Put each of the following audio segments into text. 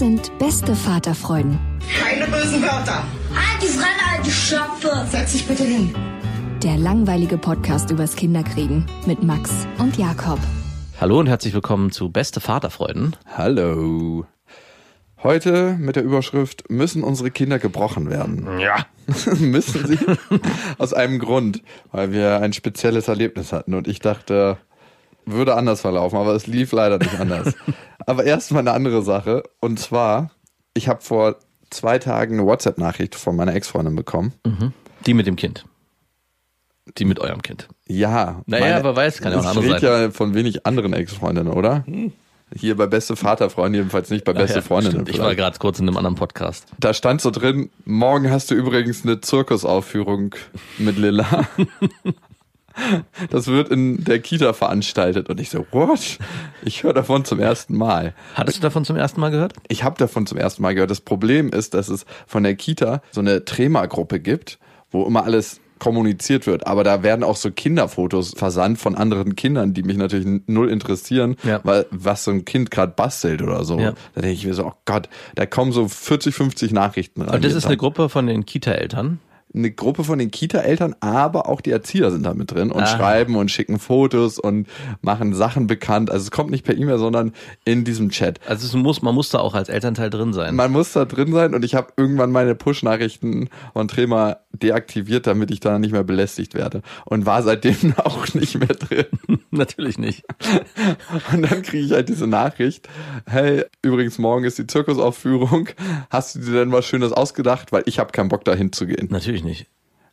Sind beste Vaterfreuden. Keine bösen Wörter. Halt die Fremde, alte Schöpfe. Setz dich bitte hin. Der langweilige Podcast übers Kinderkriegen mit Max und Jakob. Hallo und herzlich willkommen zu Beste Vaterfreuden. Hallo. Heute mit der Überschrift müssen unsere Kinder gebrochen werden. Ja. müssen sie? Aus einem Grund, weil wir ein spezielles Erlebnis hatten und ich dachte, würde anders verlaufen, aber es lief leider nicht anders. aber erstmal eine andere Sache und zwar, ich habe vor zwei Tagen eine WhatsApp-Nachricht von meiner Ex-Freundin bekommen. Die mit dem Kind. Die mit eurem Kind. Ja. Naja, aber weiß, kann ja auch eine Ich andere rede ja von wenig anderen Ex-Freundinnen, oder? Hier bei beste Vaterfreunde, jedenfalls nicht bei beste Ja, Freundinnen. stimmt. Ich war gerade kurz in einem anderen Podcast. Da stand so drin, morgen hast du übrigens eine Zirkusaufführung mit Lilla. Das wird in der Kita veranstaltet. Und ich so, what? Ich höre davon zum ersten Mal. Hattest du davon zum ersten Mal gehört? Ich habe davon zum ersten Mal gehört. Das Problem ist, dass es von der Kita so eine Trema-Gruppe gibt, wo immer alles kommuniziert wird. Aber da werden auch so Kinderfotos versandt von anderen Kindern, die mich natürlich null interessieren, Ja. weil was so ein Kind gerade bastelt oder so. Ja. Da denke ich mir so, oh Gott, da kommen so 40, 50 Nachrichten rein. Und das ist eine Gruppe von den Kita-Eltern. Eine Gruppe von den Kita-Eltern, aber auch die Erzieher sind da mit drin und Ah. schreiben und schicken Fotos und machen Sachen bekannt. Also es kommt nicht per E-Mail, sondern in diesem Chat. Also es muss, man muss da auch als Elternteil drin sein. Man muss da drin sein und ich habe irgendwann meine Push-Nachrichten von Trema deaktiviert, damit ich da nicht mehr belästigt werde. Und war seitdem auch nicht mehr drin. Natürlich nicht. Und dann kriege ich halt diese Nachricht, hey, übrigens morgen ist die Zirkusaufführung. Hast du dir denn was Schönes ausgedacht? Weil ich habe keinen Bock dahin zu gehen. Natürlich nicht.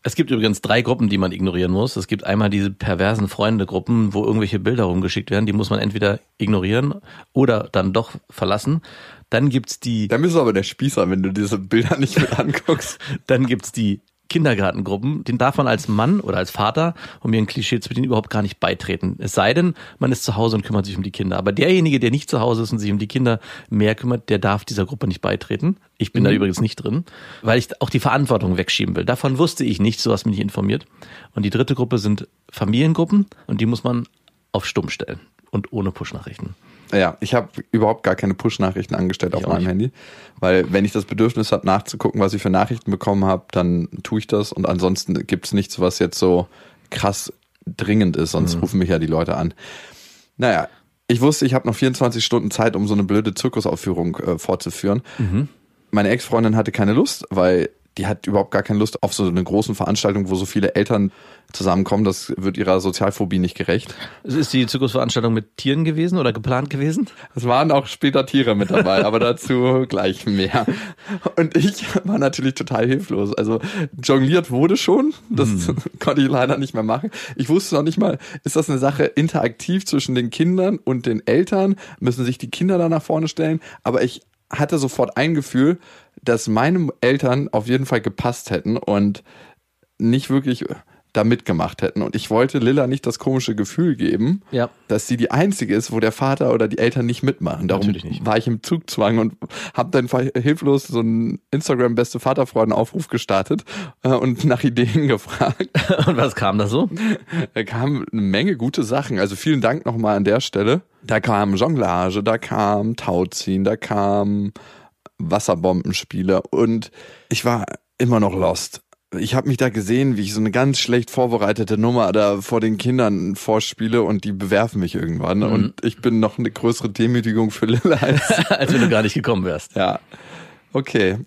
Es gibt übrigens drei Gruppen, die man ignorieren muss. Es gibt einmal diese perversen Freunde-Gruppen, wo irgendwelche Bilder rumgeschickt werden. Die muss man entweder ignorieren oder dann doch verlassen. Dann gibt's die, Da bist du aber der Spießer, wenn du diese Bilder nicht mit anguckst. dann gibt's die Kindergartengruppen. Den darf man als Mann oder als Vater, um mir ein Klischee zu bedienen, überhaupt gar nicht beitreten. Es sei denn, man ist zu Hause und kümmert sich um die Kinder. Aber derjenige, der nicht zu Hause ist und sich um die Kinder mehr kümmert, der darf dieser Gruppe nicht beitreten. Ich bin da übrigens nicht drin, weil ich auch die Verantwortung wegschieben will. Davon wusste ich nicht, so hast mich nicht informiert. Und die dritte Gruppe sind Familiengruppen und die muss man auf Stumm stellen und ohne Push-Nachrichten. Ja, ich habe überhaupt gar keine Push-Nachrichten angestellt auf auch meinem nicht. Handy, weil wenn ich das Bedürfnis habe, nachzugucken, was ich für Nachrichten bekommen habe, dann tue ich das und ansonsten gibt's nichts, was jetzt so krass dringend ist, sonst Mhm. rufen mich ja die Leute an. Naja, ich wusste, ich habe noch 24 Stunden Zeit, um so eine blöde Zirkusaufführung äh, fortzuführen. Mhm. Meine Ex-Freundin hatte keine Lust, weil die hat überhaupt gar keine Lust auf so eine großen Veranstaltung, wo so viele Eltern zusammenkommen. Das wird ihrer Sozialphobie nicht gerecht. Ist die Zirkusveranstaltung mit Tieren gewesen oder geplant gewesen? Es waren auch später Tiere mit dabei, aber dazu gleich mehr. Und ich war natürlich total hilflos. Also jongliert wurde schon, das konnte ich leider nicht mehr machen. Ich wusste noch nicht mal, ist das eine Sache interaktiv zwischen den Kindern und den Eltern? Müssen sich die Kinder da nach vorne stellen? Aber ich hatte sofort ein Gefühl, dass meine Eltern auf jeden Fall gepasst hätten und nicht wirklich da mitgemacht hätten. Und ich wollte Lilla nicht das komische Gefühl geben, Ja. dass sie die einzige ist, wo der Vater oder die Eltern nicht mitmachen. Darum Natürlich nicht. war ich im Zugzwang und habe dann hilflos so einen Instagram beste Vaterfreuden Aufruf gestartet äh, und nach Ideen gefragt. Und was kam da so? Da kamen eine Menge gute Sachen. Also vielen Dank nochmal an der Stelle. Da kam Jonglage, da kam Tauziehen, da kam Wasserbombenspiele und ich war immer noch lost. ich habe mich da gesehen, wie ich so eine ganz schlecht vorbereitete Nummer da vor den Kindern vorspiele und die bewerfen mich irgendwann. Und ich bin noch eine größere Demütigung für Lilla als. Als wenn du gar nicht gekommen wärst. ja. Okay.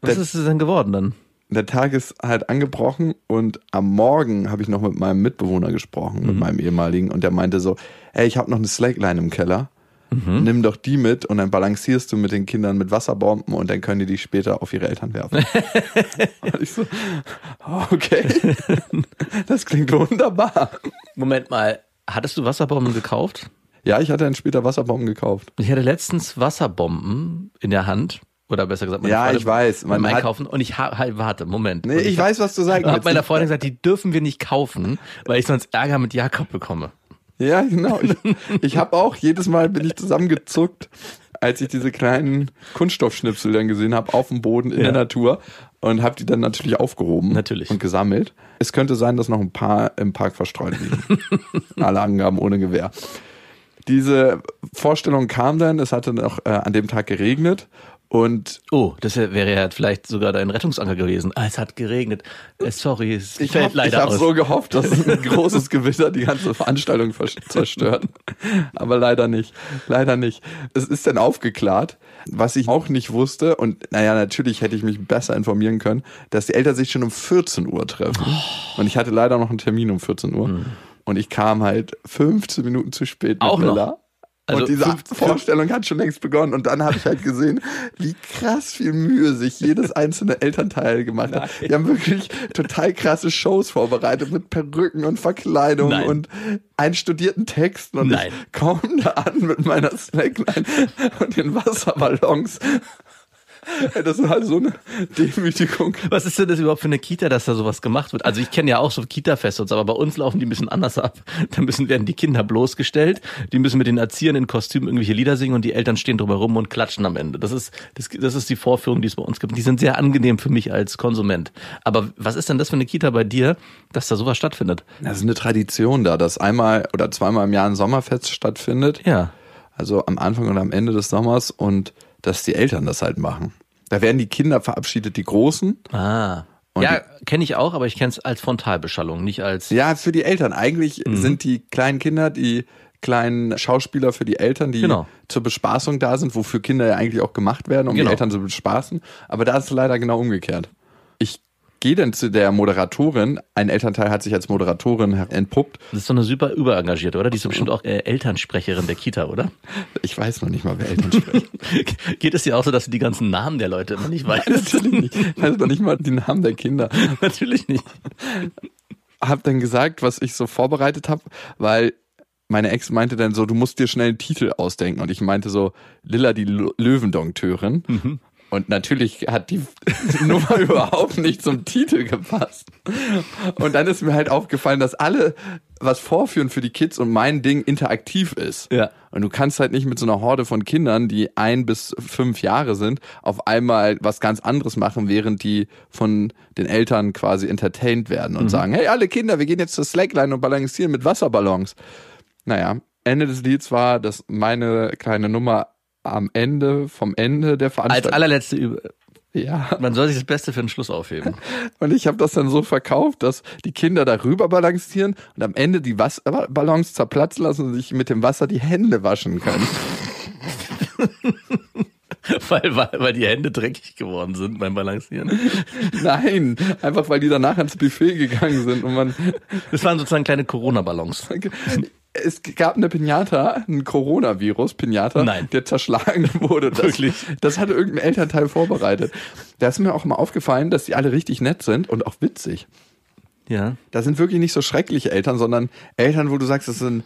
Was Der- ist es denn geworden dann? Der Tag ist halt angebrochen und am Morgen habe ich noch mit meinem Mitbewohner gesprochen, mit meinem ehemaligen, und der meinte so, ey, ich habe noch eine Slackline im Keller. Nimm doch die mit und dann balancierst du mit den Kindern mit Wasserbomben und dann können die die später auf ihre Eltern werfen. und ich so, okay, das klingt wunderbar. Moment mal, hattest du Wasserbomben gekauft? Ja, ich hatte dann später Wasserbomben gekauft. Ich hatte letztens Wasserbomben in der Hand. Oder besser gesagt, meine Ja, Freundin ich weiß. Man Einkaufen. Und ich ha halt, warte, Moment. Nee, Und ich weiß, was du sagen habe willst. meiner Freundin gesagt, die dürfen wir nicht kaufen, weil ich sonst Ärger mit Jakob bekomme. Ja, genau. Ich, ich habe auch jedes Mal bin ich zusammengezuckt, als ich diese kleinen Kunststoffschnipsel dann gesehen habe auf dem Boden in Ja. der Natur und habe die dann natürlich aufgehoben Natürlich. und gesammelt. Es könnte sein, dass noch ein paar im Park verstreut liegen. Alle Angaben ohne Gewehr. Diese Vorstellung kam dann, es hatte noch äh, an dem Tag geregnet und Oh, das wäre ja vielleicht sogar dein Rettungsanker gewesen. Ah, es hat geregnet. Äh, sorry, es ich fällt habe leider hab aus. so gehofft, dass ein großes Gewitter die ganze Veranstaltung zerstört. Aber leider nicht. Leider nicht. Es ist dann aufgeklärt, was ich auch nicht wusste. Und naja, natürlich hätte ich mich besser informieren können, dass die Eltern sich schon um 14 Uhr treffen. Und ich hatte leider noch einen Termin um 14 Uhr. Und ich kam halt 15 Minuten zu spät mit Auch noch? Also und diese Vorstellung hat schon längst begonnen. Und dann habe ich halt gesehen, wie krass viel Mühe sich jedes einzelne Elternteil gemacht hat. Die haben wirklich total krasse Shows vorbereitet mit Perücken und Verkleidungen Nein. und einstudierten Texten. Und Nein. ich komme da an mit meiner Slackline und den Wasserballons. Das ist halt so eine Demütigung. Was ist denn das überhaupt für eine Kita, dass da sowas gemacht wird? Also ich kenne ja auch so Kita-Feste, und so, aber bei uns laufen die ein bisschen anders ab. Da müssen werden die Kinder bloßgestellt, die müssen mit den Erziehern in Kostümen irgendwelche Lieder singen und die Eltern stehen drumherum und klatschen am Ende. Das ist das, das ist die Vorführung, die es bei uns gibt. Die sind sehr angenehm für mich als Konsument. Aber was ist denn das für eine Kita bei dir, dass da sowas stattfindet? Das ist eine Tradition da, dass einmal oder zweimal im Jahr ein Sommerfest stattfindet. Ja. Also am Anfang und am Ende des Sommers und dass die Eltern das halt machen. Da werden die Kinder verabschiedet, die Großen. Ah. Ja, kenne ich auch, aber ich kenne es als Frontalbeschallung, nicht als Ja, für die Eltern. Eigentlich Mhm. sind die kleinen Kinder die kleinen Schauspieler für die Eltern, die Genau. zur Bespaßung da sind, wofür Kinder ja eigentlich auch gemacht werden, um Genau. die Eltern zu bespaßen. Aber da ist es leider genau umgekehrt. Ich gehe dann zu der Moderatorin. Ein Elternteil hat sich als Moderatorin entpuppt. Das ist doch eine super überengagierte, oder? Die ist bestimmt auch äh, Elternsprecherin der Kita, oder? Ich weiß noch nicht mal, wer Eltern spricht. Geht es dir auch so, dass du die ganzen Namen der Leute immer nicht weißt? Natürlich nicht. Ich weiß noch nicht mal die Namen der Kinder. Natürlich nicht. Hab dann gesagt, was ich so vorbereitet habe, weil meine Ex meinte dann so, du musst dir schnell einen Titel ausdenken. Und ich meinte so, Lilla die Lo- Löwendonktörin. Und natürlich hat die Nummer überhaupt nicht zum Titel gepasst. Und dann ist mir halt aufgefallen, dass alle was vorführen für die Kids und mein Ding interaktiv ist. Ja. Und du kannst halt nicht mit so einer Horde von Kindern, die ein bis fünf Jahre sind, auf einmal was ganz anderes machen, während die von den Eltern quasi entertained werden und sagen, hey, alle Kinder, wir gehen jetzt zur Slackline und balancieren mit Wasserballons. Naja, Ende des Lieds war, dass meine kleine Nummer am Ende, vom Ende der Als Veranstaltung. allerletzte, Üb- ja. man soll sich das Beste für den Schluss aufheben. Und ich habe das dann so verkauft, dass die Kinder darüber balancieren und am Ende die Wasserballons zerplatzen lassen und sich mit dem Wasser die Hände waschen können. weil, weil, weil die Hände dreckig geworden sind beim Balancieren. Nein, einfach weil die danach ans Buffet gegangen sind und man Das waren sozusagen kleine Corona-Ballons. Es gab eine Pinata, ein Coronavirus Pinata, Nein. der zerschlagen wurde. Das, Wirklich? Das hatte irgendein Elternteil vorbereitet. Da ist mir auch mal aufgefallen, dass die alle richtig nett sind und auch witzig. Ja. Da sind wirklich nicht so schreckliche Eltern, sondern Eltern, wo du sagst, das sind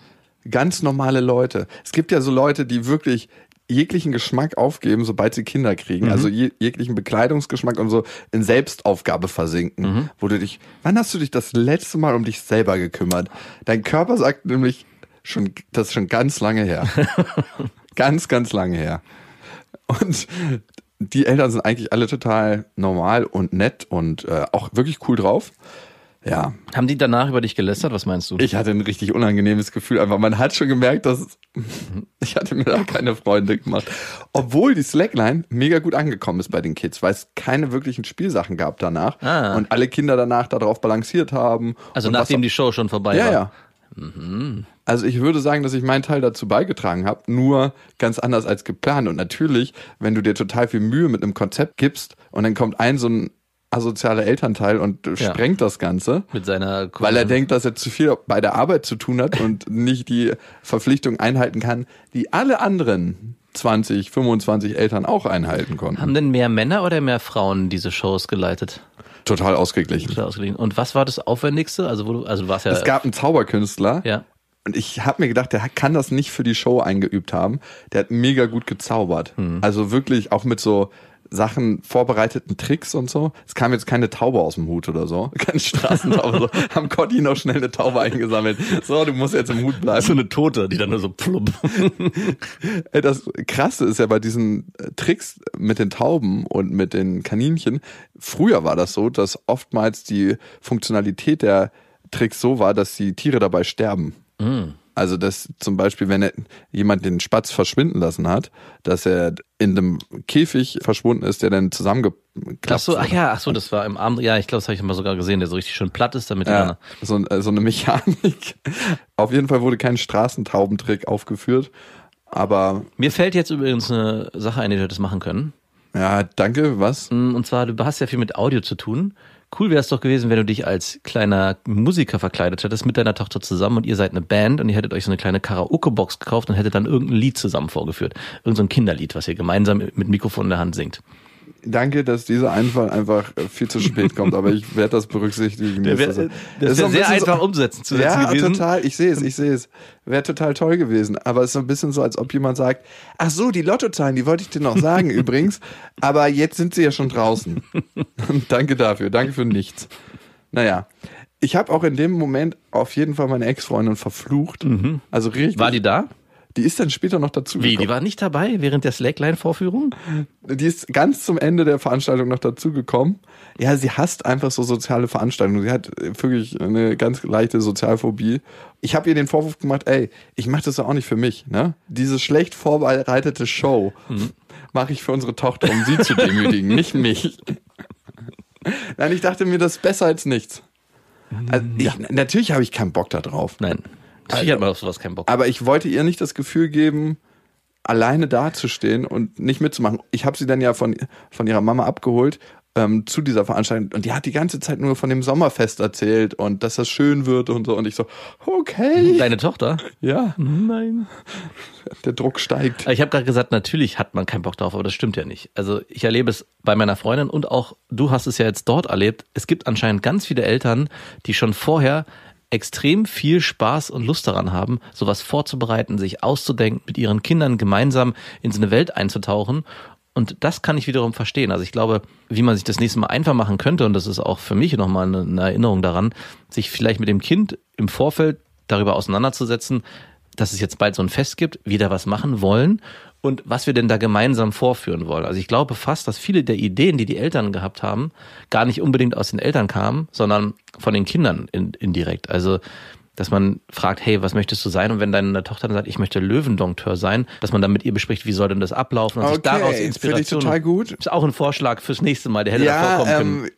ganz normale Leute. Es gibt ja so Leute, die wirklich jeglichen Geschmack aufgeben, sobald sie Kinder kriegen. Also je, jeglichen Bekleidungsgeschmack und so in Selbstaufgabe versinken. Wo du dich, wann hast du dich das letzte Mal um dich selber gekümmert? Dein Körper sagt nämlich schon, das ist schon ganz lange her. ganz, ganz lange her. Und die Eltern sind eigentlich alle total normal und nett und äh, auch wirklich cool drauf. Ja, Haben die danach über dich gelästert? Was meinst du? ich hatte ein richtig unangenehmes Gefühl. Einfach, man hat schon gemerkt, dass ich hatte mir da keine Freunde gemacht. Obwohl die Slackline mega gut angekommen ist bei den Kids, weil es keine wirklichen Spielsachen gab danach Ah. und alle Kinder danach darauf balanciert haben. also nachdem die Show schon vorbei ja, war. ja. Also ich würde sagen, dass ich meinen Teil dazu beigetragen habe, nur ganz anders als geplant. Und natürlich, wenn du dir total viel Mühe mit einem Konzept gibst und dann kommt ein so ein asozialer Elternteil und Ja. sprengt das Ganze, Mit seiner weil er denkt, dass er zu viel bei der Arbeit zu tun hat und nicht die Verpflichtung einhalten kann, die alle anderen 20, 25 Eltern auch einhalten konnten. Haben denn mehr Männer oder mehr Frauen diese Shows geleitet? Total ausgeglichen. Total ausgeglichen. Und was war das Aufwendigste? Also, wo du, also du warst ja. Es gab einen Zauberkünstler, ja. Und ich habe mir gedacht, der kann das nicht für die Show eingeübt haben. Der hat mega gut gezaubert. Also wirklich auch mit so Sachen, vorbereiteten Tricks und so. Es kam jetzt keine Taube aus dem Hut oder so. Keine Straßentaube. so. Haben Cotti noch schnell eine Taube eingesammelt. So, du musst jetzt im Hut bleiben. So eine Tote, die dann nur so plupp. Ey, Das Krasse ist ja bei diesen äh, Tricks mit den Tauben und mit den Kaninchen, früher war das so, dass oftmals die Funktionalität der Tricks so war, dass die Tiere dabei sterben. Also, dass zum Beispiel, wenn jemand den Spatz verschwinden lassen hat, dass er in einem Käfig verschwunden ist, der dann zusammengeklappt Ach so, ach ja, ach so, das war im Abend. Ja, ich glaube, das habe ich mal sogar gesehen, der so richtig schön platt ist, damit Ja, so, äh, so eine Mechanik. Auf jeden Fall wurde kein Straßentaubentrick aufgeführt. Aber Mir fällt jetzt übrigens eine Sache ein, die du hättest machen können. ja, danke, was? Und zwar, du hast ja viel mit Audio zu tun. Cool wäre es doch gewesen, wenn du dich als kleiner Musiker verkleidet hättest mit deiner Tochter zusammen und ihr seid eine Band und ihr hättet euch so eine kleine Karaoke-Box gekauft und hättet dann irgendein Lied zusammen vorgeführt. Irgend so ein Kinderlied, was ihr gemeinsam mit Mikrofon in der Hand singt. Danke, dass dieser Einfall einfach äh, viel zu spät kommt, aber ich werde das berücksichtigen. Der wär- Das ist- das ist sehr einfach umsetzen zu setzen Ja, gewesen. total. Ich sehe es, ich sehe es. Wäre total toll gewesen. Aber es ist so ein bisschen so, als ob jemand sagt, ach so, die Lottozahlen, die wollte ich dir noch sagen übrigens, aber jetzt sind sie ja schon draußen. Danke dafür, danke für nichts. Naja, ich habe auch in dem Moment auf jeden Fall meine Ex-Freundin verflucht. Also richtig. Mhm. War die da? Die ist dann später noch dazu Wie, die gekommen. war nicht dabei während der Slackline-Vorführung? Die ist ganz zum Ende der Veranstaltung noch dazugekommen. Ja, sie hasst einfach so soziale Veranstaltungen. Sie hat wirklich eine ganz leichte Sozialphobie. Ich habe ihr den Vorwurf gemacht, ey, ich mache das ja auch nicht für mich. Ne? Diese schlecht vorbereitete Show mache ich für unsere Tochter, um sie zu demütigen, nicht mich. Nein, ich dachte mir, das ist besser als nichts. Also ich, Natürlich habe ich keinen Bock da drauf. Nein. Natürlich hat man auf sowas keinen Bock. Aber ich wollte ihr nicht das Gefühl geben, alleine dazustehen und nicht mitzumachen. Ich habe sie dann ja von, von ihrer Mama abgeholt ähm, zu dieser Veranstaltung und die hat die ganze Zeit nur von dem Sommerfest erzählt und dass das schön wird und so und ich so, okay. Deine Tochter? Ja, Nein. der Druck steigt. Ich habe gerade gesagt, natürlich hat man keinen Bock drauf, aber das stimmt ja nicht. Also ich erlebe es bei meiner Freundin und auch du hast es ja jetzt dort erlebt. Es gibt anscheinend ganz viele Eltern, die schon vorher extrem viel Spaß und Lust daran haben, sowas vorzubereiten, sich auszudenken, mit ihren Kindern gemeinsam in so eine Welt einzutauchen. Und das kann ich wiederum verstehen. Also ich glaube, wie man sich das nächste Mal einfach machen könnte, und das ist auch für mich nochmal eine, Erinnerung daran, sich vielleicht mit dem Kind im Vorfeld darüber auseinanderzusetzen, dass es jetzt bald so ein Fest gibt, wieder was machen wollen und was wir denn da gemeinsam vorführen wollen. Also ich glaube fast, dass viele der Ideen, die die Eltern gehabt haben, gar nicht unbedingt aus den Eltern kamen, sondern von den Kindern in, indirekt. Also dass man fragt, hey, was möchtest du sein? Und wenn deine Tochter dann sagt, ich möchte Löwendompteur sein, dass man dann mit ihr bespricht, wie soll denn das ablaufen und sich Okay, daraus finde ich Inspiration. total gut. Ist auch ein Vorschlag fürs nächste Mal, der hätte da Ja, vorkommen können.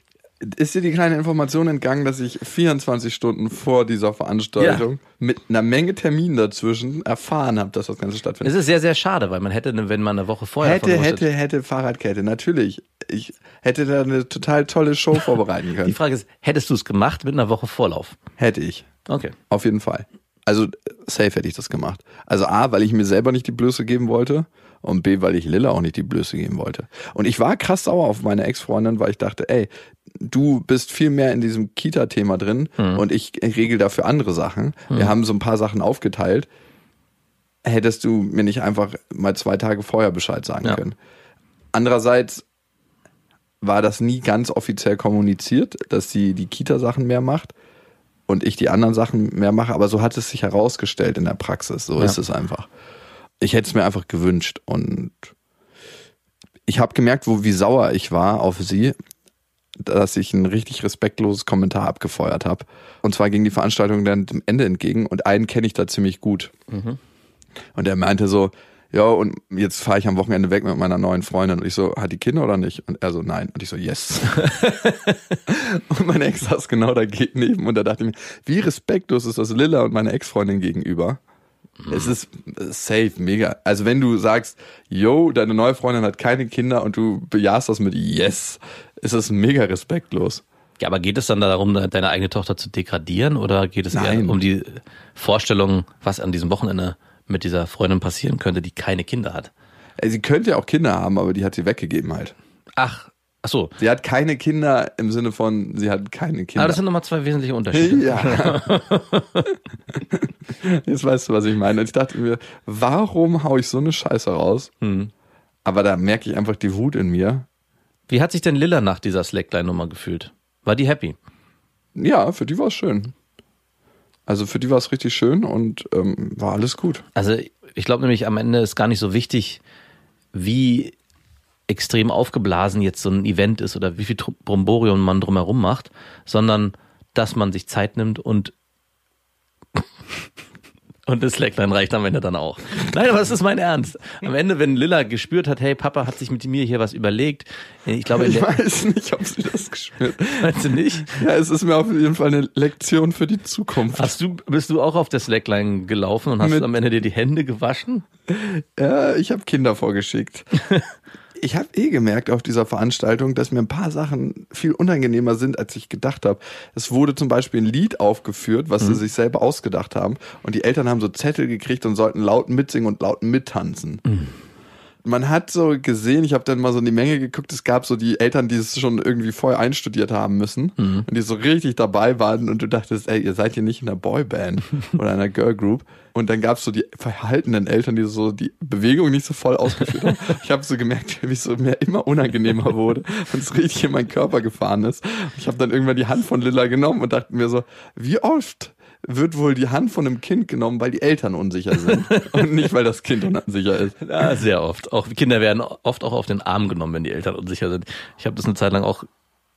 Ist dir die kleine Information entgangen, dass ich 24 Stunden vor dieser Veranstaltung mit einer Menge Terminen dazwischen erfahren habe, dass das Ganze stattfindet? Es ist sehr, sehr schade, weil man hätte, wenn man eine Woche vorher Hätte, hätte, hätte Fahrradkette, natürlich. Ich hätte da eine total tolle Show vorbereiten Die können. Frage ist, hättest du es gemacht mit einer Woche Vorlauf? Hätte ich. Okay. Auf jeden Fall. Also safe hätte ich das gemacht. Also A, weil ich mir selber nicht die Blöße geben wollte und B, weil ich Lilla auch nicht die Blöße geben wollte. Und ich war krass sauer auf meine Ex-Freundin, weil ich dachte, ey, du bist viel mehr in diesem Kita-Thema drin und ich regel dafür andere Sachen. Wir haben so ein paar Sachen aufgeteilt. Hättest du mir nicht einfach mal zwei Tage vorher Bescheid sagen Ja. können. Andererseits war das nie ganz offiziell kommuniziert, dass sie die Kita-Sachen mehr macht und ich die anderen Sachen mehr mache, aber so hat es sich herausgestellt in der Praxis. So Ja. ist es einfach. Ich hätte es mir einfach gewünscht und ich habe gemerkt, wo wie sauer ich war auf sie, dass ich ein richtig respektloses Kommentar abgefeuert habe. Und zwar ging die Veranstaltung dann dem Ende entgegen und einen kenne ich da ziemlich gut. Und er meinte so, ja, und jetzt fahre ich am Wochenende weg mit meiner neuen Freundin. Und ich so, hat die Kinder oder nicht? Und er so, nein. Und ich so, yes. und meine Ex saß genau dagegen neben und da dachte ich mir, wie respektlos ist das Lilla und meine Ex-Freundin gegenüber? Es ist safe, mega. Also wenn du sagst, yo, deine neue Freundin hat keine Kinder und du bejahst das mit yes, ist das mega respektlos. Ja, aber geht es dann darum, deine eigene Tochter zu degradieren oder geht es Nein. eher um die Vorstellung, was an diesem Wochenende mit dieser Freundin passieren könnte, die keine Kinder hat? Ey, Sie könnte ja auch Kinder haben, aber die hat sie weggegeben halt. Ach, ach so. Sie hat keine Kinder im Sinne von, sie hat keine Kinder. Aber das sind nochmal zwei wesentliche Unterschiede. ja. Jetzt weißt du, was ich meine. Und ich dachte mir, warum hau ich so eine Scheiße raus? Hm. Aber da merke ich einfach die Wut in mir. Wie hat sich denn Lilla nach dieser Slackline-Nummer gefühlt? War die happy? Ja, für die war es schön. Also für die war es richtig schön und ähm, war alles gut. Also ich glaube nämlich, am Ende ist gar nicht so wichtig, wie extrem aufgeblasen jetzt so ein Event ist oder wie viel Bromborium man drumherum macht, sondern dass man sich Zeit nimmt und und das Slackline reicht am Ende dann auch. Nein, aber es ist mein Ernst. Am Ende, wenn Lilla gespürt hat, hey, Papa hat sich mit mir hier was überlegt, ich glaube, Ich weiß nicht, ob sie das gespürt meinst du nicht? Ja, es ist mir auf jeden Fall eine Lektion für die Zukunft. Hast du, bist du auch auf der Slackline gelaufen und hast Mit- am Ende dir die Hände gewaschen? Ja, ich habe Kinder vorgeschickt. Ich habe eh gemerkt auf dieser Veranstaltung, dass mir ein paar Sachen viel unangenehmer sind, als ich gedacht habe. Es wurde zum Beispiel ein Lied aufgeführt, was sie sich selber ausgedacht haben. Und die Eltern haben so Zettel gekriegt und sollten laut mitsingen und laut mittanzen. Man hat so gesehen, ich habe dann mal so in die Menge geguckt, es gab so die Eltern, die es schon irgendwie vorher einstudiert haben müssen und die so richtig dabei waren und du dachtest, ey, ihr seid hier nicht in einer Boyband oder einer Girlgroup. Und dann gab es so die verhaltenen Eltern, die so die Bewegung nicht so voll ausgeführt haben. Ich habe so gemerkt, wie es so mir immer unangenehmer wurde und es richtig in meinen Körper gefahren ist. Ich habe dann irgendwann die Hand von Lilla genommen und dachte mir so, wie oft wird wohl die Hand von einem Kind genommen, weil die Eltern unsicher sind und nicht, weil das Kind unsicher ist. Ja, sehr oft. Auch Kinder werden oft auch auf den Arm genommen, wenn die Eltern unsicher sind. Ich habe das eine Zeit lang auch